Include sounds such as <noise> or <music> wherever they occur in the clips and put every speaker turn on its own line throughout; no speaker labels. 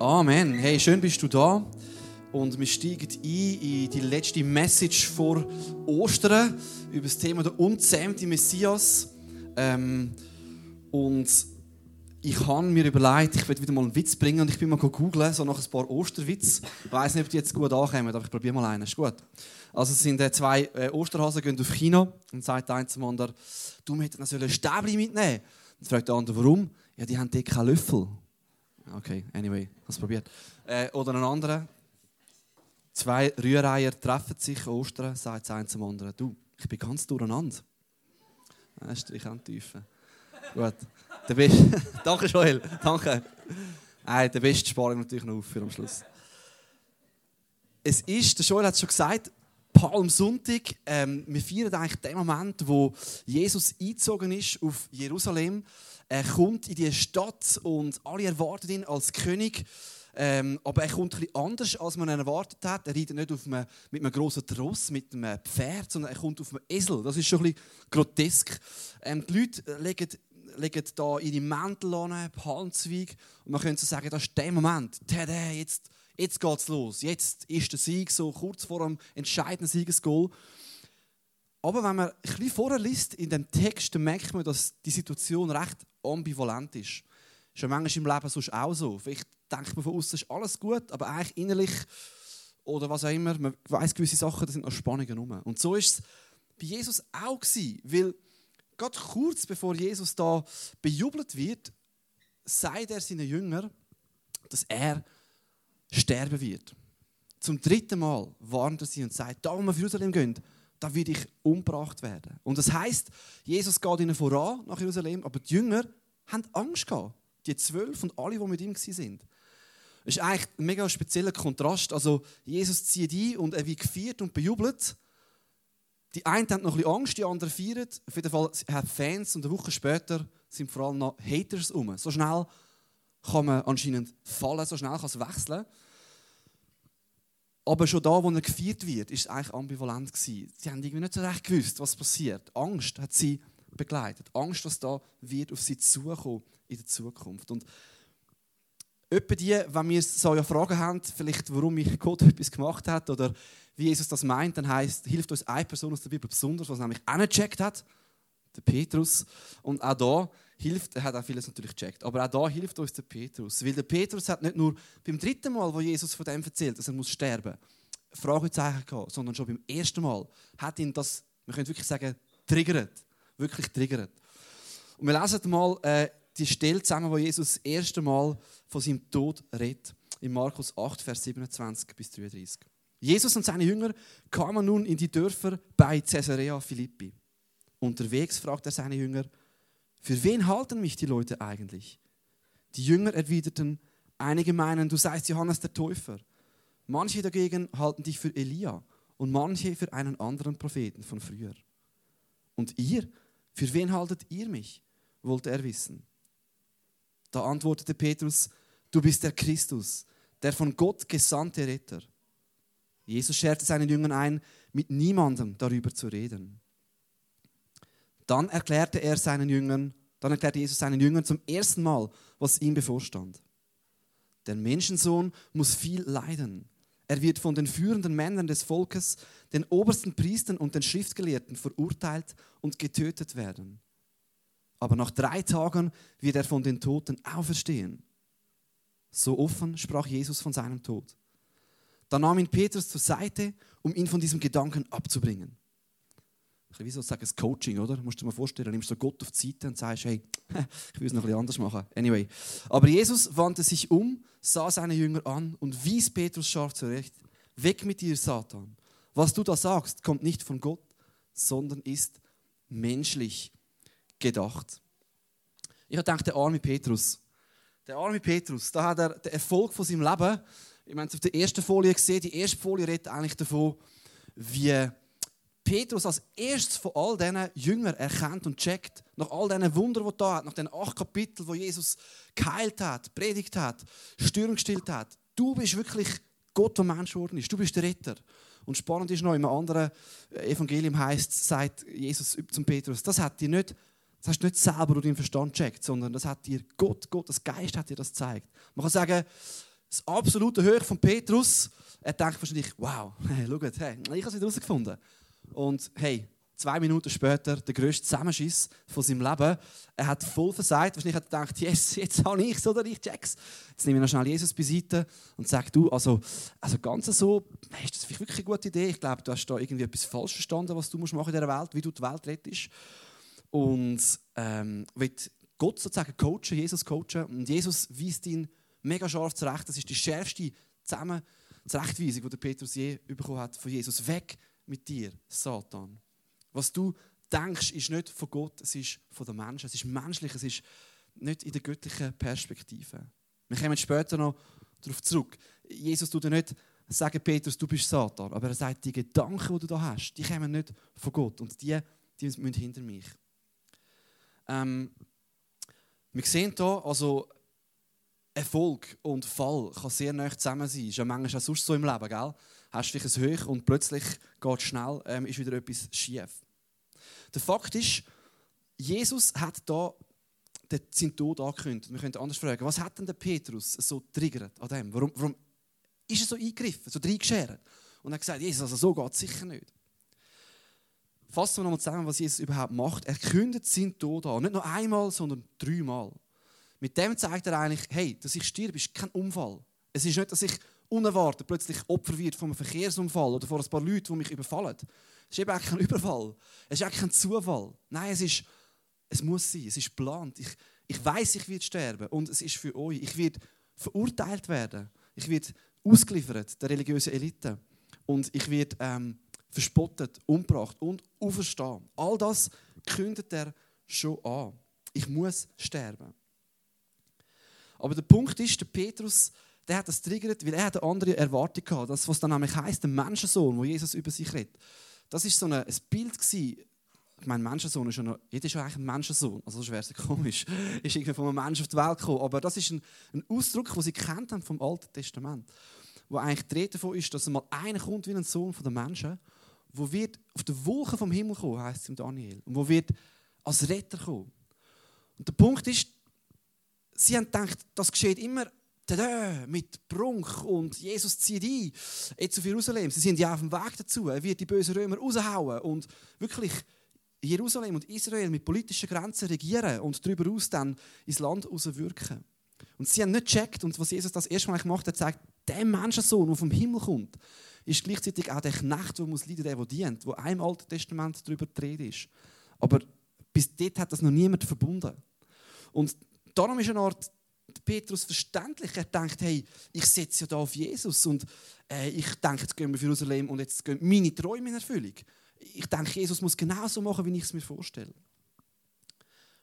Amen. Hey, schön bist du da. Und wir steigen ein in die letzte Message vor Ostern über das Thema der unzähmte Messias. Ähm, und ich habe mir überlegt, ich werde wieder mal einen Witz bringen und ich bin mal googeln, so nach ein paar Osterwitz. Ich weiß nicht, ob die jetzt gut ankommen, aber ich probiere mal einen. Ist gut. Also es sind äh, zwei äh, Osterhasen gehen auf China und sagt einer zum anderen, du hättest ein Stäbli mitnehmen. Dann fragt der andere, warum? Ja, die haben dort keinen Löffel. Okay, anyway, hast probiert. Äh, oder ein anderer. Zwei Rühreier treffen sich Ostern, sagt eins zum anderen. Du, ich bin ganz durcheinander. Das ist ich an Tiefe. Gut. Der beste. <laughs> Danke, Joel. Danke. Nein, der beste spare ich natürlich noch auf für am Schluss. Es ist, der Joel hat es schon gesagt, Palmsonntag. Ähm, wir feiern eigentlich den Moment, wo Jesus eingezogen ist auf Jerusalem. Er kommt in die Stadt und alle erwarten ihn als König. Ähm, aber er kommt etwas anders, als man ihn erwartet hat. Er reitet nicht auf einem, mit einem grossen Tross, mit einem Pferd, sondern er kommt auf einem Esel. Das ist schon bisschen grotesk. Ähm, die Leute legen, legen da ihre Mäntel an, Palmzweig. Und man könnte so sagen, das ist der Moment. Tada, jetzt, jetzt es los. Jetzt ist der Sieg so kurz vor dem entscheidenden Siegesgoal. Aber wenn man ein bisschen vorher liest in dem Text, dann merkt man, dass die Situation recht ambivalent ist. Ist ja manchmal im Leben sonst auch so. Vielleicht denkt man von außen, ist alles gut, aber eigentlich innerlich oder was auch immer, man weiß gewisse Sachen, da sind noch Spannungen rum. Und so ist es bei Jesus auch gewesen, weil gerade kurz bevor Jesus da bejubelt wird, sagt er seinen Jüngern, dass er sterben wird. Zum dritten Mal warnt er sie und sagt, da wo wir auf Jerusalem gehen, da werde ich umgebracht werden. Und das heißt, Jesus geht ihnen voran nach Jerusalem, aber die Jünger haben Angst gehabt. Die zwölf und alle, die mit ihm waren. Das ist eigentlich ein mega spezieller Kontrast. Also, Jesus zieht ein und er wird gefeiert und bejubelt. Die einen haben noch ein bisschen Angst, die anderen feiern. Auf jeden Fall hat Fans und eine Woche später sind vor allem noch Haters um. So schnell kann man anscheinend fallen, so schnell kann es wechseln. Aber schon da, wo er gefeiert wird, ist es eigentlich ambivalent. Sie haben irgendwie nicht so recht gewusst, was passiert. Angst hat sie begleitet. Angst, was da wird auf sie zukommen in der Zukunft. Und etwa die, wenn wir so ja Fragen haben, vielleicht warum <laughs> Gott etwas gemacht hat oder wie Jesus das meint, dann heißt, hilft uns eine Person aus der Bibel besonders, was nämlich auch nicht gecheckt hat, der Petrus. Und auch da hilft, er hat auch vieles natürlich gecheckt, aber auch da hilft uns der Petrus. Weil der Petrus hat nicht nur beim dritten Mal, wo Jesus von dem erzählt, dass er muss sterben Fragezeichen gehabt, sondern schon beim ersten Mal hat ihn das, man könnte wirklich sagen, triggert. Wirklich triggert. Und wir lesen mal äh, die Stelle zusammen, wo Jesus das erste Mal von seinem Tod redet. In Markus 8, Vers 27 bis 33. Jesus und seine Jünger kamen nun in die Dörfer bei Caesarea Philippi. Unterwegs fragt er seine Jünger, für wen halten mich die Leute eigentlich? Die Jünger erwiderten, einige meinen, du seist Johannes der Täufer. Manche dagegen halten dich für Elia und manche für einen anderen Propheten von früher. Und ihr, für wen haltet ihr mich? wollte er wissen. Da antwortete Petrus, du bist der Christus, der von Gott gesandte Retter. Jesus scherte seinen Jüngern ein, mit niemandem darüber zu reden. Dann erklärte er seinen Jüngern, dann erklärte Jesus seinen Jüngern zum ersten Mal, was ihm bevorstand. Der Menschensohn muss viel leiden. Er wird von den führenden Männern des Volkes, den obersten Priestern und den Schriftgelehrten verurteilt und getötet werden. Aber nach drei Tagen wird er von den Toten auferstehen. So offen sprach Jesus von seinem Tod. Dann nahm ihn Petrus zur Seite, um ihn von diesem Gedanken abzubringen wie sozusagen das Coaching, oder? Du musst dir mal vorstellen, du nimmst so Gott auf die Seite und sagst, hey, <laughs> ich will es noch ein bisschen anders machen. Anyway. Aber Jesus wandte sich um, sah seine Jünger an und wies Petrus scharf zurecht. Weg mit dir, Satan. Was du da sagst, kommt nicht von Gott, sondern ist menschlich gedacht. Ich habe gedacht, der arme Petrus. Der arme Petrus, da hat er den Erfolg von seinem Leben, ich meine, auf der ersten Folie gesehen, die erste Folie redet eigentlich davon, wie Petrus als erstes von all diesen Jüngern erkennt und checkt, nach all diesen Wundern, die da hat, nach den acht Kapiteln, wo Jesus geheilt hat, predigt hat, Stürme gestillt hat, du bist wirklich Gott, der Mensch geworden ist. Du bist der Retter. Und spannend ist noch, in einem anderen Evangelium heißt, sagt Jesus zum Petrus, das hat dir nicht, das hast du nicht selber durch deinen Verstand checkt, sondern das hat dir Gott, Gott, das Geist hat dir das gezeigt. Man kann sagen, das absolute Höhe von Petrus. Er denkt wahrscheinlich, wow, <laughs> hey, schaut, hey, ich habe es wieder herausgefunden. Und hey, zwei Minuten später der grösste Zusammenschiss von seinem Leben. Er hat voll versagt. Wahrscheinlich hat er gedacht, yes, jetzt habe ich es oder ich check's. Jetzt nehme ich noch schnell Jesus beiseite und sage, du, also, also ganz so, ist das wirklich eine gute Idee? Ich glaube, du hast da irgendwie etwas falsch verstanden, was du musst machen in dieser Welt, wie du die Welt rettest. Und ähm, wird Gott sozusagen coachen, Jesus coachen. Und Jesus weist ihn mega scharf zurecht. Das ist die schärfste Zusammen Zurechtweisung, die der Petrus je bekommen hat von Jesus. Weg mit dir, Satan. Was du denkst, ist nicht von Gott, es ist von den Menschen. Es ist menschlich, es ist nicht in der göttlichen Perspektive. Wir kommen später noch darauf zurück. Jesus tut dir nicht sagen, Petrus, du bist Satan. Aber er sagt, die Gedanken, die du da hast, die kommen nicht von Gott. Und die, die müssen hinter mich. Ähm, wir sehen hier, also Erfolg und Fall kann sehr nah zusammen sein. Das ist ja manchmal auch sonst so im Leben, gell? Hast du ein Hoch und plötzlich geht es schnell, ähm, ist wieder etwas schief. Der Fakt ist, Jesus hat da seinen Tod angekündigt. Wir können anders fragen, was hat denn der Petrus so triggert an dem? Warum, warum ist er so eingegriffen, so reingeschert? Und er hat gesagt, Jesus, also so geht es sicher nicht. Fassen wir nochmal zusammen, was Jesus überhaupt macht. Er kündigt seinen Tod an. Nicht nur einmal, sondern dreimal. Mit dem zeigt er eigentlich, hey, dass ich sterbe, ist kein Unfall. Es ist nicht, dass ich unerwartet plötzlich Opfer wird von einem Verkehrsunfall oder von ein paar Leuten, die mich überfallen. Es ist eben auch kein Überfall. Es ist auch kein Zufall. Nein, es ist, es muss sein. Es ist geplant. Ich, ich weiß, ich werde sterben und es ist für euch. Ich werde verurteilt werden. Ich werde ausgeliefert der religiösen Elite und ich werde ähm, verspottet, umgebracht und auferstehen. All das kündet er schon an. Ich muss sterben. Aber der Punkt ist, der Petrus, der hat das triggert, weil er eine andere Erwartung hatte. Das, was dann nämlich heisst, der Menschensohn, wo Jesus über sich redet. Das ist so ein, ein Bild gewesen. Ich meine, Menschensohn ist ja noch, jeder ist ja eigentlich ein Menschensohn. Also das wäre es komisch. <laughs> ist irgendwie von einem Menschen auf die Welt gekommen. Aber das ist ein, ein Ausdruck, den sie kennt haben vom Alten Testament. Wo eigentlich die Rede davon ist, dass einmal einer kommt wie ein Sohn von den Menschen, wo wird auf der Wolke vom Himmel kommen, heißt es im Daniel. Und wo wird als Retter kommen. Und der Punkt ist, sie haben gedacht, das geschieht immer tada, mit Prunk und Jesus zieht ein, jetzt auf Jerusalem. Sie sind ja auf dem Weg dazu. Er wird die bösen Römer raushauen und wirklich Jerusalem und Israel mit politischen Grenzen regieren und darüber aus dann ins Land wirken. Und sie haben nicht gecheckt, und was Jesus das erste Mal gemacht hat, zeigt, der Menschensohn, der vom Himmel kommt, ist gleichzeitig auch der Knecht, der muss leiden, der, der dient, wo einem Alten Testament darüber geredet ist. Aber bis dort hat das noch niemand verbunden. Und darum ist eine Art Petrus verständlich. Er denkt, hey, ich setze ja da auf Jesus und äh, ich denke, jetzt gehen wir für Jerusalem und jetzt gehen meine Träume in Erfüllung. Ich denke, Jesus muss genauso machen, wie ich es mir vorstelle.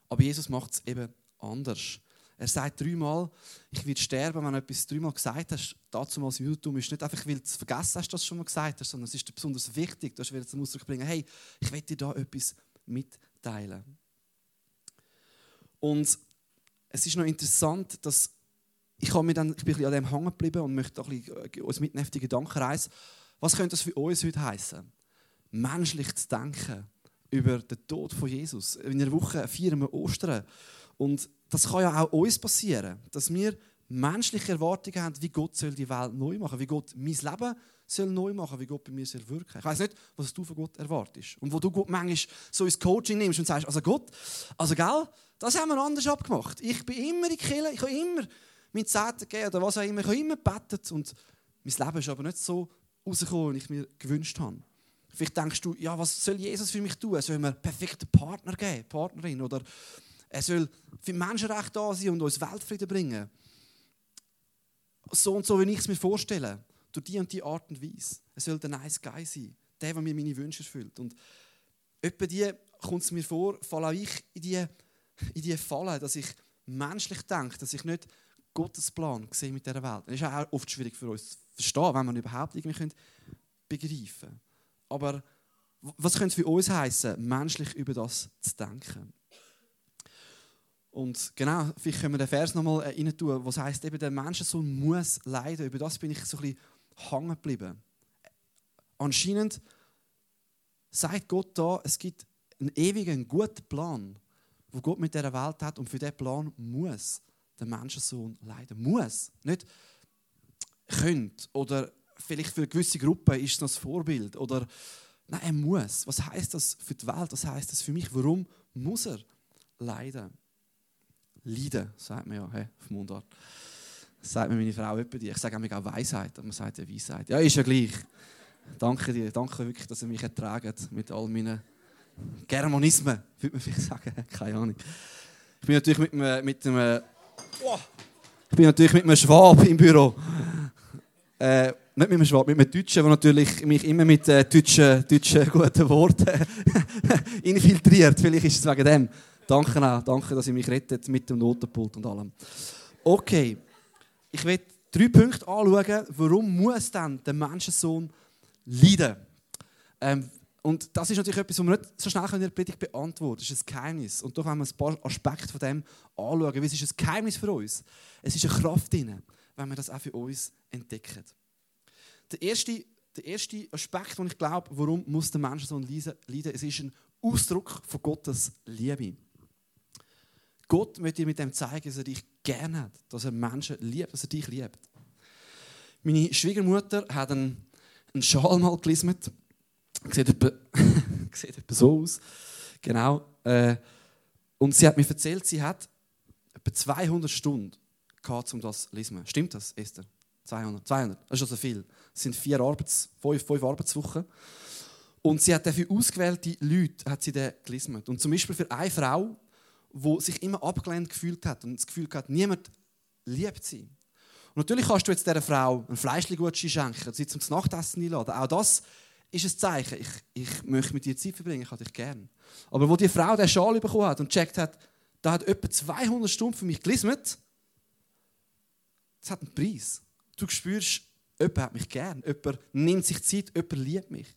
Aber Jesus macht es eben anders. Er sagt dreimal, ich werde sterben, wenn du etwas dreimal gesagt hast. Dazu mal Judentum ist nicht einfach, weil du es vergessen hast, dass du schon mal gesagt hast, sondern es ist besonders wichtig. Du hast zum Ausdruck bringen, hey, ich will dir da etwas mitteilen. Und es ist noch interessant, dass ich, mir dann, ich bin an dem hängen geblieben und möchte ein bisschen äh, uns mitnehmen auf die Gedankenreise. Was könnte das für uns heute heißen? Menschlich zu denken über den Tod von Jesus. In einer Woche feiern wir Ostern. Und das kann ja auch uns passieren, dass wir menschliche Erwartungen haben, wie Gott soll die Welt neu machen, wie Gott mein Leben soll neu machen, wie Gott bei mir soll wirken. Ich weiß nicht, was du von Gott erwartest und wo du Gott manchmal so ins Coaching nimmst und sagst, also Gott, also gell, das haben wir anders abgemacht. Ich bin immer in Kirche, ich habe immer mein Zehnten gegeben oder was auch immer, ich habe immer gebetet und mein Leben ist aber nicht so rausgekommen, wie ich mir gewünscht habe. Vielleicht denkst du, ja, was soll Jesus für mich tun? Er soll mir einen perfekten Partner geben, Partnerin, oder er soll für Menschenrechte da sein und uns Weltfrieden bringen. So und so, wie ich es mir vorstelle, durch die und die Art und Weise. Er soll der nice Guy sein, der, der mir meine Wünsche erfüllt. Und etwa die kommt es mir vor, falle auch ich in die in die Falle, dass ich menschlich denke, dass ich nicht Gottes Plan sehe mit dieser Welt. Das ist auch oft schwierig für uns zu verstehen, wenn man überhaupt irgendwie begreifen können. Aber was könnte es für uns heißen, menschlich über das zu denken? Und genau, vielleicht können wir den Vers nochmal äh, rein tun, was heißt eben, der Menschensohn muss leiden. Über das bin ich so ein bisschen hängen geblieben. Anscheinend sagt Gott da, es gibt einen ewigen, guten Plan wo Gott mit dieser Welt hat und für diesen Plan muss der Menschensohn leiden. Muss. Nicht, könnte oder vielleicht für gewisse Gruppe ist es noch das Vorbild oder nein, er muss. Was heißt das für die Welt? Was heißt das für mich? Warum muss er leiden? Leiden, sagt man ja hey, auf Mundart. Sagt mir meine Frau etwa die. Ich sage auch Weisheit, aber man sagt ja Weisheit. Ja, ist ja gleich. Danke dir, danke wirklich, dass ihr mich ertragt mit all meinen Germanismen, würde man vielleicht sagen. <laughs> Keine Ahnung. Ich bin natürlich mit einem, mit einem, ich bin natürlich mit einem Schwab im Büro. Äh, nicht mit einem Schwab, mit einem Deutschen, der natürlich mich immer mit äh, deutschen, deutschen <laughs> guten Worten <laughs> infiltriert. Vielleicht ist es wegen dem. Danke auch, danke, dass ihr mich rettet mit dem Notenpult und allem. Okay, ich will drei Punkte anschauen, warum muss dann der Menschensohn leiden? Ähm, und das ist natürlich etwas, was wir nicht so schnell in der Predigt beantworten können. Das ist ein Geheimnis. Und da wollen wir ein paar Aspekte von dem anschauen. Weil es ist ein Geheimnis für uns. Es ist eine Kraft drin, wenn wir das auch für uns entdecken. Der erste, der erste Aspekt, den ich glaube, warum muss der Mensch so leiden, es ist ein Ausdruck von Gottes Liebe. Gott möchte dir mit dem zeigen, dass er dich gerne hat, dass er Menschen liebt, dass er dich liebt. Meine Schwiegermutter hat einen, einen Schal mal gelismet Sieht etwa, <laughs> sieht etwa so aus. Genau. Äh, und sie hat mir erzählt, sie hat etwa 200 Stunden gehabt, um das zu lesen. Stimmt das, Esther? 200. 200. Das ist also viel. Es sind vier Arbeits-, fünf, fünf Arbeitswochen. Und sie hat dafür ausgewählte Leute hat sie gelesen. Und zum Beispiel für eine Frau, die sich immer abgelehnt gefühlt hat und das Gefühl hat, niemand liebt sie. Und natürlich kannst du jetzt dieser Frau ein Fleischgutschein schenken, sie zum Nachtessen einladen. Auch das ist ein Zeichen, ich, ich möchte mit dir Zeit verbringen, ich habe dich gern. Aber wo die Frau den Schal bekommen hat und gecheckt hat, da hat etwa 200 Stunden für mich gelismet, das hat einen Preis. Du spürst, jemand hat mich gern, jemand nimmt sich Zeit, jemand liebt mich.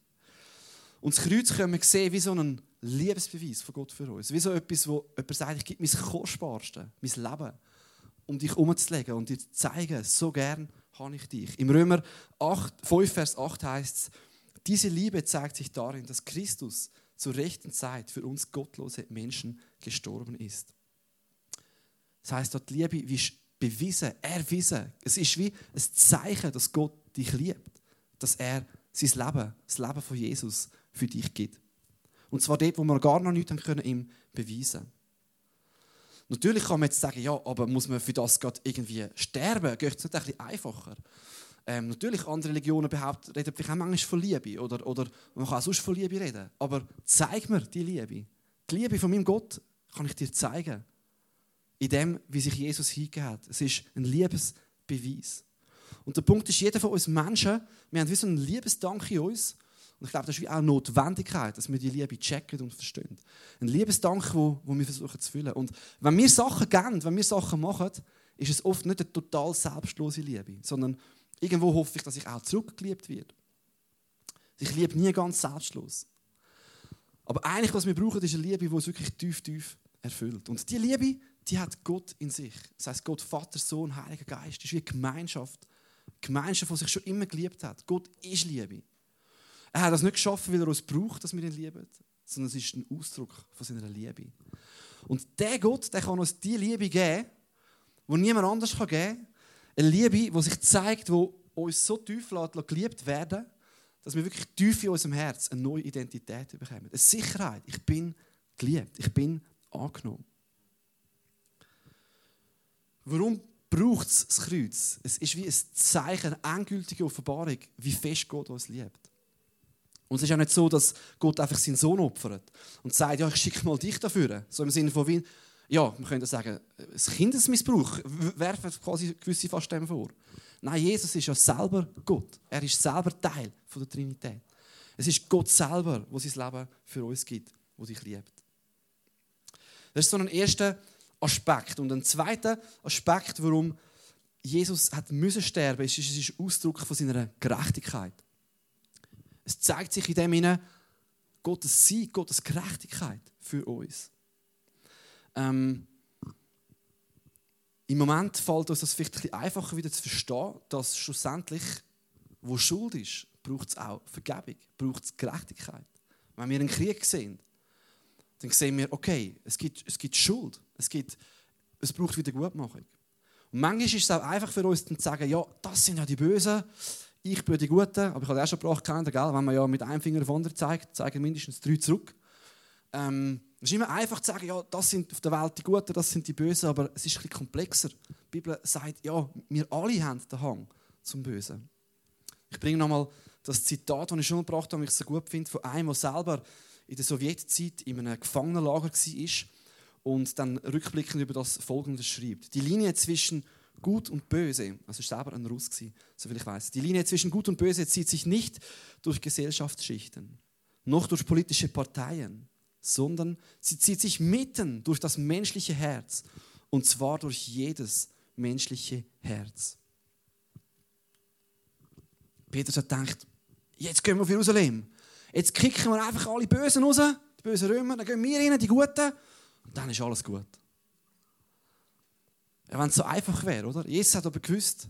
Und das Kreuz können wir sehen wie so einen Liebesbeweis von Gott für uns. Wie so etwas, wo jemand sagt, ich gebe mein Kostbarste, mein Leben, um dich umzulegen und dir zu zeigen, so gern habe ich dich. Im Römer 8, 5, Vers 8 heißt es, diese Liebe zeigt sich darin, dass Christus zur rechten Zeit für uns gottlose Menschen gestorben ist. Das heißt, dort die Liebe ist bewiesen, erwiesen. Es ist wie ein Zeichen, dass Gott dich liebt, dass er sein Leben, das Leben von Jesus für dich gibt. Und zwar dort, wo wir gar noch nichts haben können, ihm beweisen Natürlich kann man jetzt sagen, ja, aber muss man für das gerade irgendwie sterben? Geht es nicht ein bisschen einfacher? Ähm, natürlich, andere Religionen behaupten, reden vielleicht auch manchmal von Liebe. Oder, oder man kann auch sonst von Liebe reden. Aber zeig mir die Liebe. Die Liebe von meinem Gott kann ich dir zeigen. In dem, wie sich Jesus hingegeben hat. Es ist ein Liebesbeweis. Und der Punkt ist, jeder von uns Menschen, wir haben wie so einen Liebesdank in uns. Und ich glaube, das ist auch eine Notwendigkeit, dass wir die Liebe checken und verstehen. Ein Liebesdank, wo, wo wir versuchen zu füllen. Und wenn wir Sachen geben, wenn wir Sachen machen, ist es oft nicht eine total selbstlose Liebe, sondern Irgendwo hoffe ich, dass ich auch zurückgeliebt werde. Ich liebe nie ganz selbstlos. Aber eigentlich, was wir brauchen, ist eine Liebe, die uns wirklich tief, tief erfüllt. Und diese Liebe, die hat Gott in sich. Das heißt, Gott, Vater, Sohn, Heiliger Geist, ist wie eine Gemeinschaft. Eine Gemeinschaft, die sich schon immer geliebt hat. Gott ist Liebe. Er hat das nicht geschaffen, weil er uns braucht, dass wir ihn lieben, sondern es ist ein Ausdruck von seiner Liebe. Und der Gott, der kann uns die Liebe geben, die niemand anders geben kann, eine Liebe, die sich zeigt, die uns so tief lässt, geliebt werden dass wir wirklich tief in unserem Herz eine neue Identität bekommen. Eine Sicherheit. Ich bin geliebt. Ich bin angenommen. Warum braucht es das Kreuz? Es ist wie ein Zeichen, eine endgültige Offenbarung, wie fest Gott uns liebt. Und es ist auch nicht so, dass Gott einfach seinen Sohn opfert und sagt, ja, ich schicke mal dich dafür. So im Sinne von, wie, ja, man könnte sagen, das Kindesmissbrauch werfen quasi gewisse fast dem vor. Nein, Jesus ist ja selber Gott. Er ist selber Teil von der Trinität. Es ist Gott selber, der sein Leben für uns gibt, wo dich liebt. Das ist so ein erster Aspekt. Und ein zweiter Aspekt, warum Jesus hat müssen sterben, ist, ist, ist Ausdruck von seiner Gerechtigkeit. Es zeigt sich in dem Sinne Gottes Sieg, Gottes Gerechtigkeit für uns. Ähm, Im Moment fällt uns das vielleicht ein bisschen einfacher wieder zu verstehen, dass schlussendlich, wo Schuld ist, braucht es auch Vergebung, braucht es Gerechtigkeit. Wenn wir einen Krieg sehen, dann sehen wir, okay, es gibt, es gibt Schuld, es, gibt, es braucht wieder Gutmachung. Und manchmal ist es auch einfach für uns zu sagen, ja, das sind ja die Bösen, ich bin die Guten. Aber ich habe auch schon gebracht, gell? wenn man ja mit einem Finger auf andere zeigt, zeigen mindestens drei zurück. Ähm, es ist immer einfach zu sagen, ja, das sind auf der Welt die Guten, das sind die Bösen, aber es ist ein bisschen komplexer. Die Bibel sagt, ja, wir alle haben den Hang zum Bösen. Ich bringe nochmal das Zitat, das ich schon gebracht habe, das ich so gut finde, von einem, der selber in der Sowjetzeit in einem Gefangenenlager war und dann rückblickend über das Folgende schreibt. Die Linie zwischen Gut und Böse, also selber ein Russ, soviel ich weiß. Die Linie zwischen Gut und Böse zieht sich nicht durch Gesellschaftsschichten, noch durch politische Parteien, sondern sie zieht sich mitten durch das menschliche Herz und zwar durch jedes menschliche Herz. Petrus hat gedacht, jetzt gehen wir auf Jerusalem. Jetzt kicken wir einfach alle Bösen raus, die bösen Römer, dann gehen wir rein, die Guten, und dann ist alles gut. Wenn es so einfach wäre, oder? Jesus hat aber gewusst,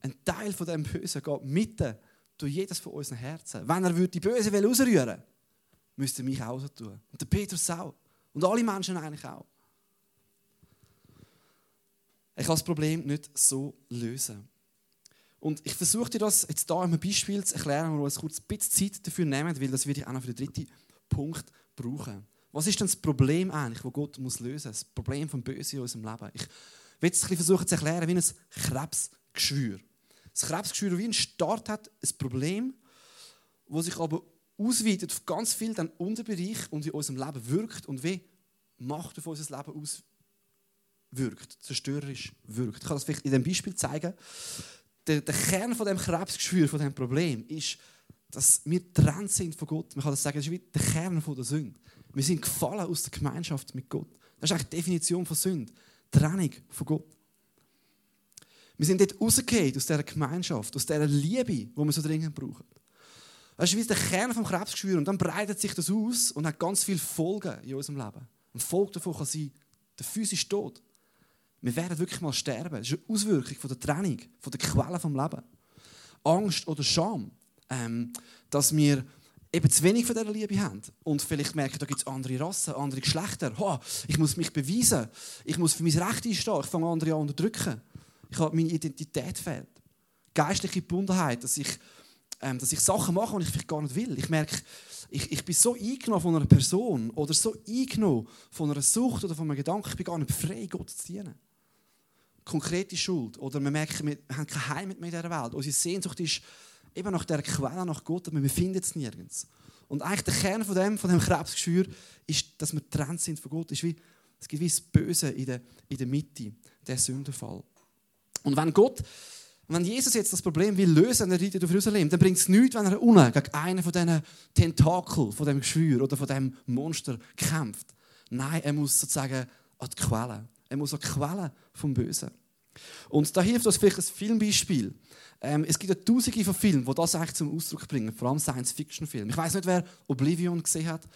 ein Teil von dem Bösen geht mitten durch jedes von unseren Herzen. Wenn er die Böse ausrühren würde, müsste er mich auch so tun. Und der Petrus auch. Und alle Menschen eigentlich auch. Ich kann das Problem nicht so lösen. Und ich versuche dir das jetzt hier einem Beispiel zu erklären, wo wir uns kurz ein bisschen Zeit dafür nehmen, weil das werde ich auch noch für den dritten Punkt brauchen. Was ist denn das Problem eigentlich, das Gott muss lösen muss? Das Problem vom Bösen in unserem Leben. Ich will es versuchen zu erklären wie ein Krebsgeschwür. Das Krebsgeschwür wie ein Start hat, ein Problem, das sich aber ausweitet auf ganz viele dann Unterbereich und in unserem Leben wirkt und wie Macht auf unser Leben auswirkt, zerstörerisch wirkt. Ich kann das vielleicht in dem Beispiel zeigen der, der Kern von dem Krebsgeschwür, von dem Problem, ist, dass wir trennt sind von Gott. Man kann das sagen, das ist wie der Kern von der Sünde. Wir sind gefallen aus der Gemeinschaft mit Gott. Das ist eigentlich die Definition von Sünde. Trennung von Gott. Wir sind dort rausgehend aus dieser Gemeinschaft, aus dieser Liebe, die wir so dringend brauchen. Das ist wie der Kern des Krebsgeschwür. Und dann breitet sich das aus und hat ganz viele Folgen in unserem Leben. Ein Folge davon kann sein, der physische Tod. Wir werden wirklich mal sterben. Das ist eine Auswirkung von der Trennung, von der Quelle vom Leben. Angst oder Scham, ähm, dass wir eben zu wenig von dieser Liebe haben und vielleicht merken, da gibt es andere Rassen, andere Geschlechter. Oh, ich muss mich beweisen, ich muss für mein Recht einstehen, ich fange andere an zu unterdrücken. Ich habe meine Identität fehlt. Geistliche Gebundenheit, dass ich, ähm, dass ich Sachen mache, die ich vielleicht gar nicht will. Ich merke, ich, ich bin so eingenommen von einer Person oder so eingenommen von einer Sucht oder von einem Gedanken, ich bin gar nicht frei, Gott zu dienen konkrete Schuld. Oder wir merken, wir haben kein Heimat mehr in dieser Welt. Unsere Sehnsucht ist eben nach dieser Quelle, nach Gott, aber wir finden es nirgends. Und eigentlich der Kern von dem, von dem Krebsgeschwür ist, dass wir getrennt sind von Gott. Ist wie, es gibt wie das Böse in der, in der Mitte, der Sündenfall. Und wenn Gott, wenn Jesus jetzt das Problem will lösen, er reitet auf Jerusalem, dann bringt es nichts, wenn er unten gegen einen von diesen Tentakeln, von dem Geschwür oder von dem Monster kämpft. Nein, er muss sozusagen an die Quelle. Er muss an die Quelle vom Bösen. Und da hilft uns vielleicht ein Filmbeispiel. Ähm, es gibt ja tausende von Filmen, die das eigentlich zum Ausdruck bringen, vor allem Science-Fiction-Filme. Ich weiß nicht, wer Oblivion gesehen hat.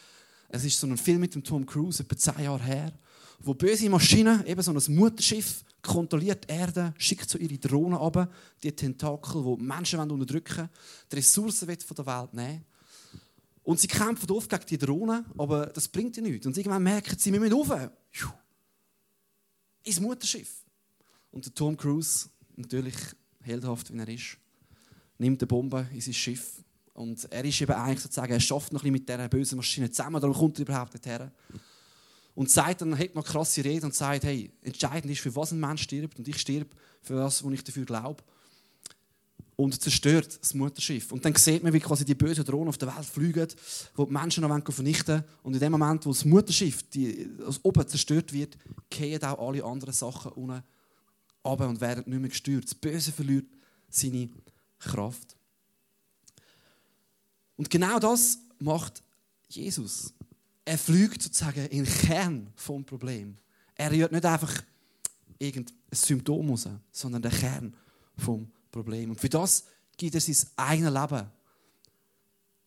Es ist so ein Film mit dem Tom Cruise, etwa zehn Jahre her, wo böse Maschinen, eben so ein Mutterschiff, kontrolliert die Erde, schickt so ihre Drohnen ab, die Tentakel, die Menschen unterdrücken wollen, die Ressourcen von der Welt nehmen. Und sie kämpfen oft gegen die Drohnen, aber das bringt ihnen nichts. Und irgendwann merken sie, wir müssen rauf ins Mutterschiff. Und Tom Cruise, natürlich heldhaft wie er ist, nimmt die Bombe in sein Schiff. Und er ist eben eigentlich sozusagen, er schafft noch ein bisschen mit dieser bösen Maschine zusammen, darum kommt er überhaupt nicht her. Und sagt dann, hat noch krasse Rede und sagt, hey, entscheidend ist, für was ein Mensch stirbt. Und ich stirb für das, was ich dafür glaube und zerstört das Mutterschiff. Und dann sieht man, wie quasi die bösen Drohnen auf der Welt fliegen, die die Menschen noch vernichten wollen. Und in dem Moment, wo das Mutterschiff die, das oben zerstört wird, gehen auch alle anderen Sachen unten runter und werden nicht mehr gestört. Das Böse verliert seine Kraft. Und genau das macht Jesus. Er fliegt sozusagen in den Kern vom Problem. Er rührt nicht einfach irgendein Symptom raus, sondern den Kern vom Problem. Problem. Und für das gibt er sein eigenes Leben.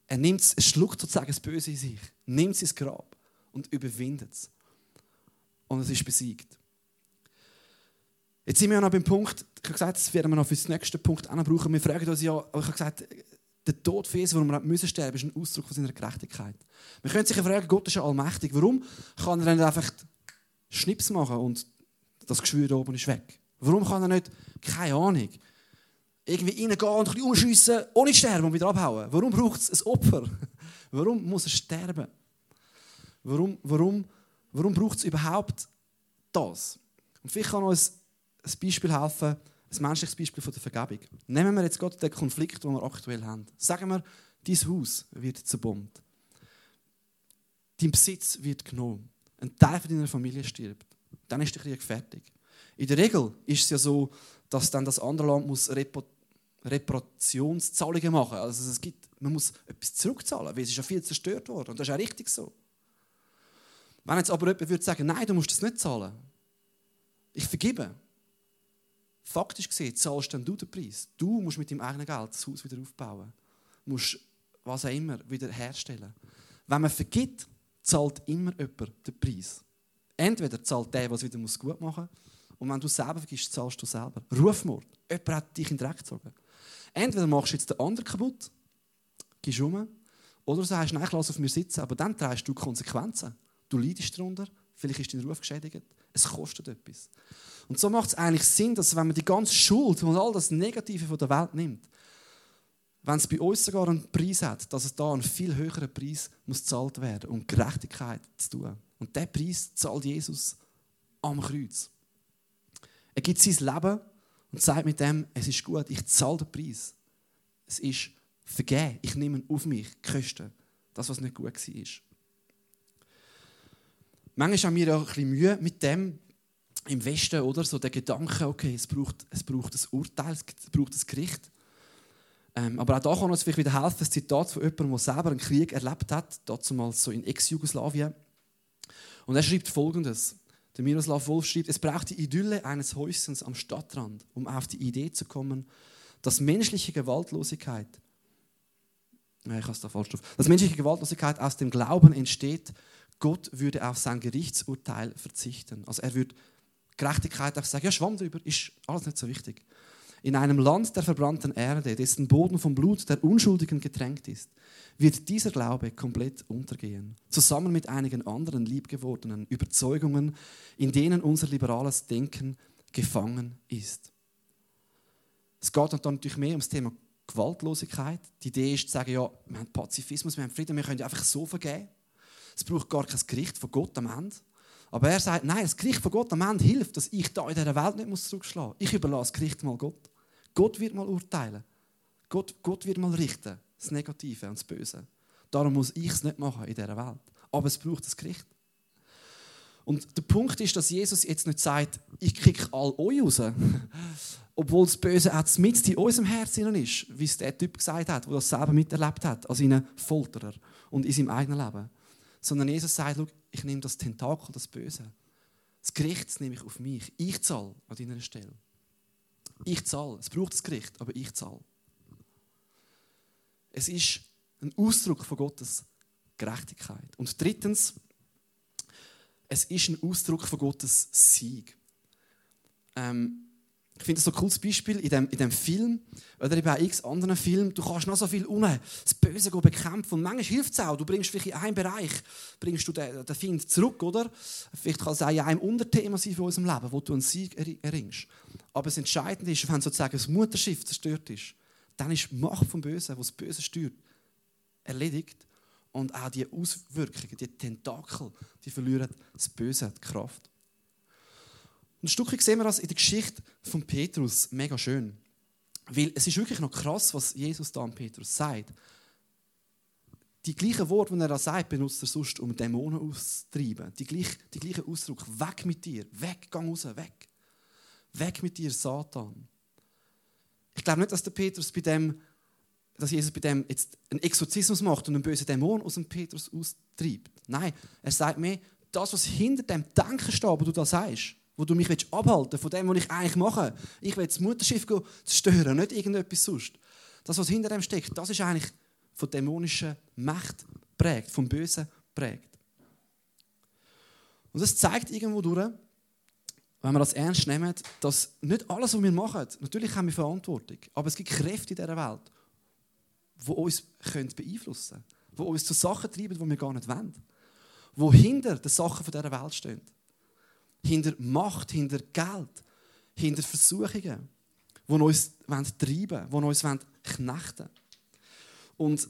Er nimmt es, schluckt sozusagen das Böse in sich, nimmt ins Grab und überwindet es. Und es ist besiegt. Jetzt sind wir noch beim Punkt, ich habe gesagt, das werden wir noch für den nächsten Punkt brauchen. Wir fragen uns ja, ich habe gesagt, der Tod für Jesus, warum wir müssen sterben, ist ein Ausdruck von seiner Gerechtigkeit. Wir können sich fragen, Gott ist ja allmächtig. Warum kann er dann einfach Schnips machen und das Geschwür da oben ist weg? Warum kann er nicht, keine Ahnung, irgendwie reingehen und ein bisschen umschiessen, ohne sterben und wieder abhauen? Warum braucht es ein Opfer? <laughs> Warum muss er sterben? Warum, warum, warum braucht es überhaupt das? Und vielleicht kann uns ein Beispiel helfen, ein menschliches Beispiel von der Vergebung. Nehmen wir jetzt gerade den Konflikt, den wir aktuell haben. Sagen wir, dein Haus wird zerbombt. Dein Besitz wird genommen. Ein Teil von deiner Familie stirbt. Dann ist der Krieg fertig. In der Regel ist es ja so, dass dann das andere Land muss Reparationszahlungen machen. Also es gibt, man muss etwas zurückzahlen, weil es ist ja viel zerstört worden. Und das ist auch richtig so. Wenn jetzt aber jemand würde sagen, nein, du musst das nicht zahlen. Ich vergebe. Faktisch gesehen zahlst dann du den Preis. Du musst mit deinem eigenen Geld das Haus wieder aufbauen. Du musst was auch immer wieder herstellen. Wenn man vergibt, zahlt immer jemand den Preis. Entweder zahlt der, der es wieder gut machen muss, und wenn du selber vergisst, zahlst du selber. Rufmord. Jemand hat dich in den Dreck gezogen. Entweder machst du jetzt den anderen kaputt, gehst um, oder sagst, nein, ich lasse auf mir sitzen, aber dann trägst du Konsequenzen. Du leidest darunter, vielleicht ist dein Ruf geschädigt, es kostet etwas. Und so macht es eigentlich Sinn, dass wenn man die ganze Schuld und all das Negative von der Welt nimmt, wenn es bei uns sogar einen Preis hat, dass es da einen viel höheren Preis muss gezahlt werden, um Gerechtigkeit zu tun. Und der Preis zahlt Jesus am Kreuz. Er gibt sein Leben und sagt mit dem, es ist gut, ich zahle den Preis. Es ist vergeben, ich nehme auf mich die Kosten, das, was nicht gut war. Manchmal haben wir auch ein bisschen Mühe mit dem im Westen, oder? So der Gedanke, okay, es braucht, es braucht ein Urteil, es braucht ein Gericht. Ähm, aber auch da kann uns vielleicht wieder helfen, ein Zitat von jemandem, der selber einen Krieg erlebt hat, damals so in Ex-Jugoslawien. Und er schreibt folgendes: Der Miroslav Wolf schreibt, es braucht die Idylle eines Häuschens am Stadtrand, um auf die Idee zu kommen, dass menschliche Gewaltlosigkeit, ich da falsch drauf, dass menschliche Gewaltlosigkeit aus dem Glauben entsteht, Gott würde auf sein Gerichtsurteil verzichten. Also er würde Gerechtigkeit einfach sagen, ja, schwamm drüber, ist alles nicht so wichtig in einem Land der verbrannten Erde, dessen Boden vom Blut der Unschuldigen getränkt ist, wird dieser Glaube komplett untergehen, zusammen mit einigen anderen liebgewordenen Überzeugungen, in denen unser liberales Denken gefangen ist. Es geht dann natürlich mehr ums Thema Gewaltlosigkeit. Die Idee ist zu sagen, ja, wir haben Pazifismus, wir haben Frieden, wir können einfach so vergeben. Es braucht gar kein Gericht von Gott am Ende. Aber er sagt, nein, das Gericht von Gott am Ende hilft, dass ich da in dieser Welt nicht zurückschlagen muss. Ich überlasse das Gericht mal Gott. Gott wird mal urteilen. Gott, Gott wird mal richten. Das Negative und das Böse. Darum muss ich es nicht machen in dieser Welt. Aber es braucht das Gericht. Und der Punkt ist, dass Jesus jetzt nicht sagt, ich kriege all euch raus. <laughs> Obwohl das Böse auch mit in unserem Herzen ist, wie es der Typ gesagt hat, der das selber miterlebt hat, als einen Folterer und in seinem eigenen Leben. Sondern Jesus sagt, ich nehme das Tentakel, das Böse. Das Gericht nehme ich auf mich. Ich zahle an deiner Stelle. Ich zahle. Es braucht das Gericht, aber ich zahle. Es ist ein Ausdruck von Gottes Gerechtigkeit. Und drittens, es ist ein Ausdruck von Gottes Sieg. Ähm, ich finde das so ein cooles Beispiel in dem, in dem Film oder eben auch x anderen Filmen. Du kannst noch so viel unten das Böse bekämpfen. Und manchmal hilft es auch. Du bringst vielleicht in einem Bereich bringst du den, den Find zurück, oder? Vielleicht kann es auch in einem Unterthema sein von unserem Leben, wo du einen Sieg erringst. Aber das Entscheidende ist, wenn sozusagen das Mutterschiff zerstört ist, dann ist die Macht vom Bösen, wo das Böse steuert, erledigt. Und auch die Auswirkungen, die Tentakel, die verlieren das Böse, die Kraft. Ein Stückchen sehen wir das in der Geschichte von Petrus mega schön. Weil es ist wirklich noch krass, was Jesus da an Petrus sagt. Die gleichen Worte, die er da sagt, benutzt er sonst, um Dämonen auszutreiben. Die, gleich, die gleichen Ausdruck. Weg mit dir. Weg, gang raus, weg. Weg mit dir, Satan. Ich glaube nicht, dass der Petrus bei dem, dass Jesus bei dem jetzt einen Exorzismus macht und einen bösen Dämon aus dem Petrus austreibt. Nein, er sagt mir, das, was hinter dem Denken steht, wo du da sagst, wo du mich abhalten willst, von dem, was ich eigentlich mache. Ich will das Mutterschiff zerstören, nicht irgendetwas sonst. Das, was hinter dem steckt, das ist eigentlich von dämonischer Macht prägt, vom Bösen prägt. Und das zeigt irgendwo durch, wenn wir das ernst nehmen, dass nicht alles, was wir machen, natürlich haben wir Verantwortung, aber es gibt Kräfte in dieser Welt, die uns beeinflussen können, die uns zu Sachen treiben, die wir gar nicht wollen, die hinter den Sachen dieser Welt stehen hinter Macht, hinter Geld, hinter Versuchungen, die uns treiben wollen, die uns knechten wollen. Und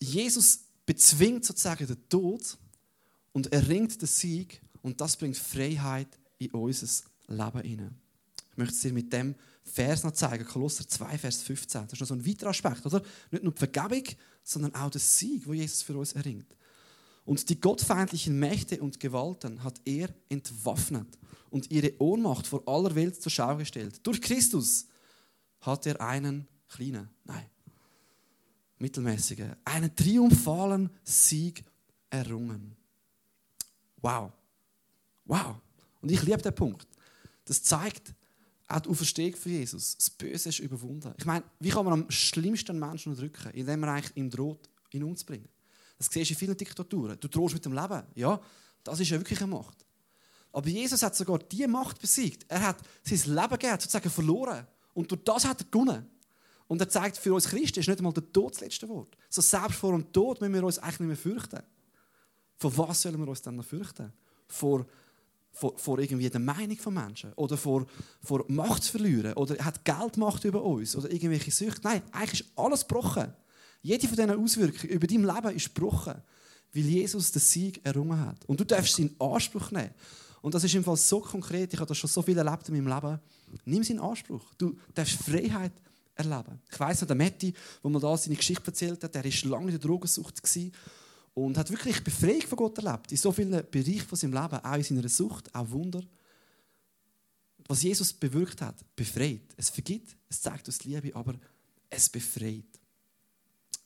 Jesus bezwingt sozusagen den Tod und erringt den Sieg und das bringt Freiheit in unser Leben hinein. Ich möchte es dir mit dem Vers noch zeigen, Kolosser 2, Vers 15. Das ist noch so ein weiterer Aspekt, oder? Nicht nur die Vergebung, sondern auch der Sieg, wo Jesus für uns erringt. Und die gottfeindlichen Mächte und Gewalten hat er entwaffnet und ihre Ohnmacht vor aller Welt zur Schau gestellt. Durch Christus hat er einen kleinen, nein, mittelmäßigen, einen triumphalen Sieg errungen. Wow. Wow. Und ich liebe den Punkt. Das zeigt auch die Auferstehung von Jesus. Das Böse ist überwunden. Ich meine, wie kann man am schlimmsten Menschen drücken, indem er eigentlich ihm droht, ihn umzubringen? Das siehst du in vielen Diktaturen. Du drohst mit dem Leben. Ja, das ist ja wirklich eine Macht. Aber Jesus hat sogar diese Macht besiegt. Er hat sein Leben gegeben, sozusagen verloren. Und durch das hat er gewonnen. Und er zeigt, für uns Christen ist nicht einmal der Tod das letzte Wort. So selbst vor dem Tod müssen wir uns eigentlich nicht mehr fürchten. Vor was sollen wir uns dann noch fürchten? Vor, vor, vor irgendwie der Meinung von Menschen? Oder vor, vor Macht zu verlieren? Oder hat Geld Macht über uns? Oder irgendwelche Süchte? Nein, eigentlich ist alles gebrochen. Jede von diesen Auswirkungen über dein Leben ist gebrochen, weil Jesus den Sieg errungen hat. Und du darfst ihn in Anspruch nehmen. Und das ist im Fall so konkret, ich habe das schon so viel erlebt in meinem Leben. Nimm es in Anspruch. Du darfst Freiheit erleben. Ich weiss noch, der Matti, wo mir da seine Geschichte erzählt hat, der war lange in der Drogensucht und hat wirklich Befreiung von Gott erlebt. In so vielen Bereichen von seinem Leben, auch in seiner Sucht, auch Wunder. Was Jesus bewirkt hat, befreit. Es vergibt, es zeigt uns Liebe, aber es befreit.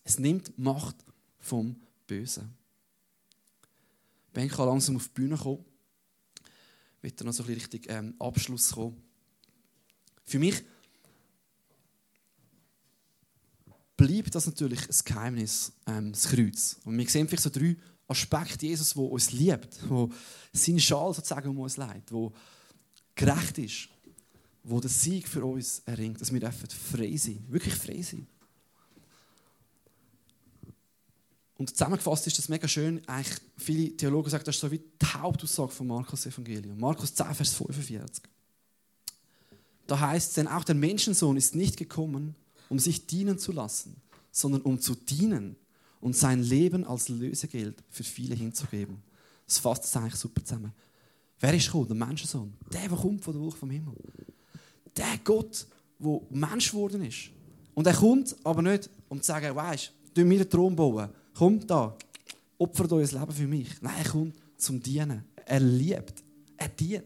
Es nimmt Macht vom Bösen. Ben kann langsam auf die Bühne kommen. Ich will noch so ein bisschen Richtung ähm, Abschluss kommen. Für mich bleibt das natürlich ein Geheimnis, ähm, das Kreuz. Und wir sehen vielleicht so drei Aspekte Jesus, der uns liebt, wo seinen Schal sozusagen um uns leitet, wo gerecht ist, wo der Sieg für uns erringt, dass wir frei sein, wirklich frei sein. Und zusammengefasst ist das mega schön. Eigentlich, viele Theologen sagen, das ist so wie die Hauptaussage von Markus Evangelium. Markus 10, Vers 45. Da heißt es, denn auch der Menschensohn ist nicht gekommen, um sich dienen zu lassen, sondern um zu dienen und sein Leben als Lösegeld für viele hinzugeben. Das fasst es eigentlich super zusammen. Wer ist gekommen? Der Menschensohn. Der, der kommt von der Wolke vom Himmel. Der Gott, der Mensch geworden ist. Und er kommt aber nicht, um zu sagen, weißt du, wir einen Thron bauen Komm da, opfert euer Leben für mich. Nein, er kommt zum Dienen. Er liebt. Er dient.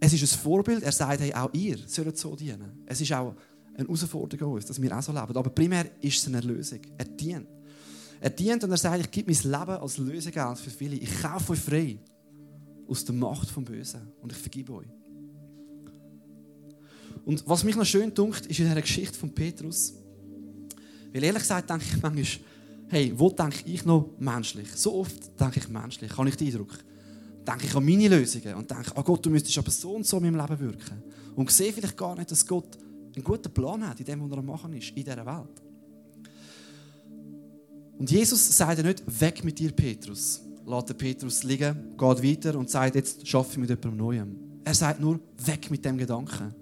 Es ist ein Vorbild. Er sagt, hey, auch ihr sollt so dienen. Es ist auch eine Herausforderung an uns, dass wir auch so leben. Aber primär ist es eine Erlösung. Er dient. Er dient und er sagt, ich gebe mein Leben als Lösegeld für viele. Ich kaufe euch frei aus der Macht vom Bösen und ich vergebe euch. Und was mich noch schön dunkt, ist in dieser Geschichte von Petrus, weil ehrlich gesagt denke ich manchmal, hey, wo denke ich noch menschlich? So oft denke ich menschlich, habe ich den Eindruck. Denke ich an meine Lösungen und denke, oh Gott, du müsstest aber so und so in meinem Leben wirken. Und sehe vielleicht gar nicht, dass Gott einen guten Plan hat in dem, was er am machen ist, in dieser Welt. Und Jesus sagt ja nicht, weg mit dir, Petrus. Lässt Petrus liegen, geht weiter und sagt, jetzt schaffe ich mit jemandem Neuem. Er sagt nur, weg mit dem Gedanken.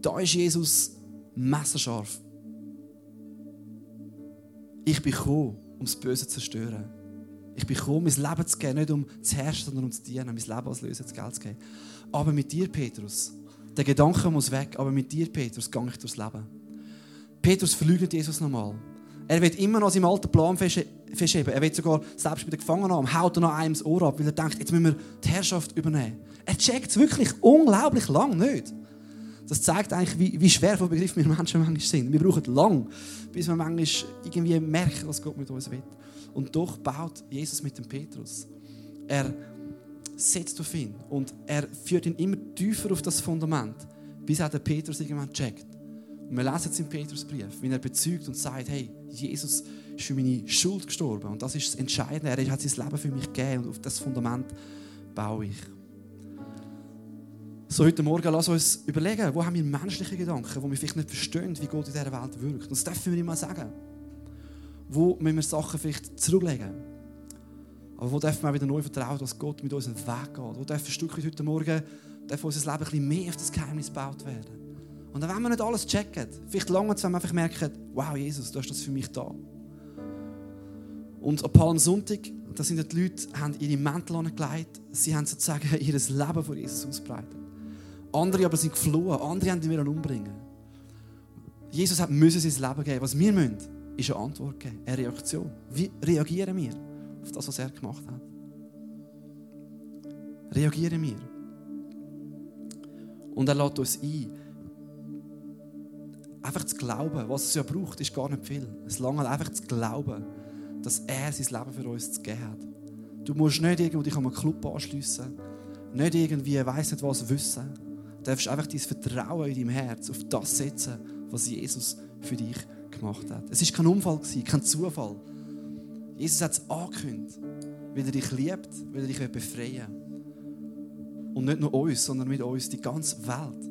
Da ist Jesus messerscharf. Ich bin gekommen, um das Böse zu zerstören. Ich bin gekommen, mein Leben zu geben, nicht um zu herrschen, sondern um zu dienen, mein Leben als Lösen zu Geld zu geben. Aber mit dir, Petrus, der Gedanke muss weg, aber mit dir, Petrus, gehe ich durchs Leben. Petrus verleugnet Jesus nochmal. Er wird immer noch seinen alten Plan verschieben. Er wird sogar, selbst bei den Gefangenen, haut er noch einem das Ohr ab, weil er denkt, jetzt müssen wir die Herrschaft übernehmen. Er checkt es wirklich unglaublich lang nicht. Das zeigt eigentlich, wie, wie schwer von Begriff wir Menschen manchmal sind. Wir brauchen lang, bis wir manchmal irgendwie merken, was Gott mit uns will. Und doch baut Jesus mit dem Petrus. Er setzt auf ihn und er führt ihn immer tiefer auf das Fundament, bis auch der Petrus irgendwann checkt. Und wir lesen es im Petrusbrief, wie er bezeugt und sagt, hey, Jesus ist für meine Schuld gestorben und das ist das Entscheidende. Er hat sein Leben für mich gegeben und auf das Fundament baue ich. So heute Morgen, lass uns überlegen, wo haben wir menschliche Gedanken, wo wir vielleicht nicht verstehen, wie Gott in dieser Welt wirkt. Und das dürfen wir immer sagen. Wo müssen wir Sachen vielleicht zurücklegen? Aber wo dürfen wir auch wieder neu vertrauen, dass Gott mit uns einen Weg geht? Wo dürfen ein Stück heute Morgen darf unser Leben ein bisschen mehr auf das Geheimnis gebaut werden? Und dann, wenn wir nicht alles checken, vielleicht lange, wenn wir einfach merken, wow, Jesus, du hast das für mich da. Und am Palmsonntag, da sind die Leute, haben ihre Mäntel angelegt, sie haben sozusagen <laughs> ihr Leben vor Jesus ausbreitet. Andere aber sind geflohen, andere haben ihn umbringen. Jesus hat müssen sein Leben geben. Was wir müssen, ist eine Antwort geben, eine Reaktion. Wie reagieren wir auf das, was er gemacht hat? Reagieren wir. Und er lädt uns ein, einfach zu glauben, was es ja braucht, ist gar nicht viel. Es langt einfach zu glauben, dass er sein Leben für uns zu geben hat. Du musst nicht irgendwo dich an einen Club anschliessen, nicht irgendwie, weiss nicht was, wissen. Du darfst einfach dein Vertrauen in deinem Herz auf das setzen, was Jesus für dich gemacht hat. Es war kein Unfall, kein Zufall. Jesus hat es angekündigt, weil er dich liebt, weil er dich befreien will. Und nicht nur uns, sondern mit uns die ganze Welt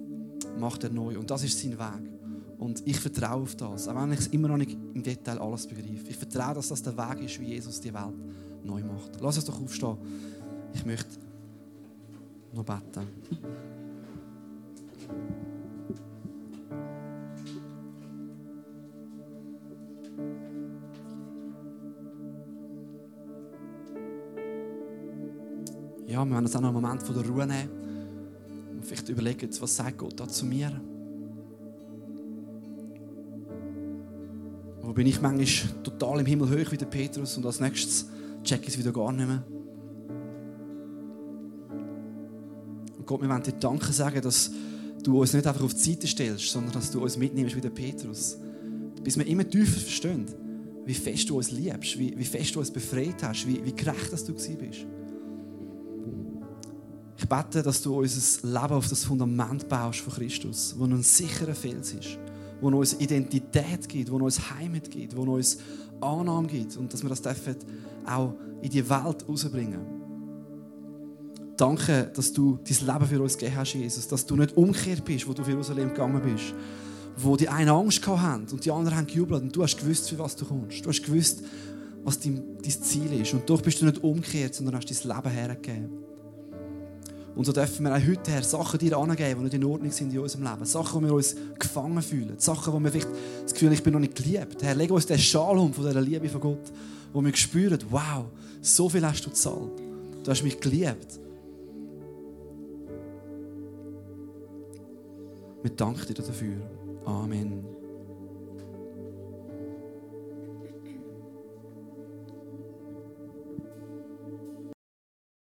macht er neu. Und das ist sein Weg. Und ich vertraue auf das, auch wenn ich es immer noch nicht im Detail alles begreife. Ich vertraue, dass das der Weg ist, wie Jesus die Welt neu macht. Lass uns doch aufstehen. Ich möchte noch beten. Ja, wir werden uns auch noch einen Moment von der Ruhe nehmen und vielleicht überlegen, was sagt Gott da zu mir? Wo bin ich manchmal total im Himmel hoch wie der Petrus und als nächstes check ich es wieder gar nicht mehr. Und Gott, wir wollen dir Danke sagen, dass du uns nicht einfach auf die Seite stellst, sondern dass du uns mitnimmst wie der Petrus. Bis wir immer tiefer verstehen, wie fest du uns liebst, wie, wie fest du uns befreit hast, wie, wie gerecht dass du bist. Ich bete, dass du unser Leben auf das Fundament baust von Christus, wo ein sicherer Fels ist wo uns Identität gibt, wo uns Heimat gibt, wo uns Annahme gibt und dass wir das dürfen auch in die Welt rausbringen. Danke, dass du dein Leben für uns gegeben hast, Jesus, dass du nicht umgekehrt bist, wo du für Jerusalem gegangen bist, wo die einen Angst haben und die anderen haben gejubelt und du hast gewusst, für was du kommst. Du hast gewusst, was dein, dein Ziel ist und doch bist du nicht umgekehrt, sondern hast dein Leben hergegeben. Und so dürfen wir auch heute her Sachen dir angeben, die nicht in Ordnung sind in unserem Leben. Sachen, wo wir uns gefangen fühlen. Sachen, wo wir vielleicht das Gefühl haben, ich bin noch nicht geliebt. Herr, leg uns den Schal um von dieser Liebe von Gott, wo wir spüren, wow, so viel hast du gezahlt. Du hast mich geliebt. Wir danken dir dafür. Amen.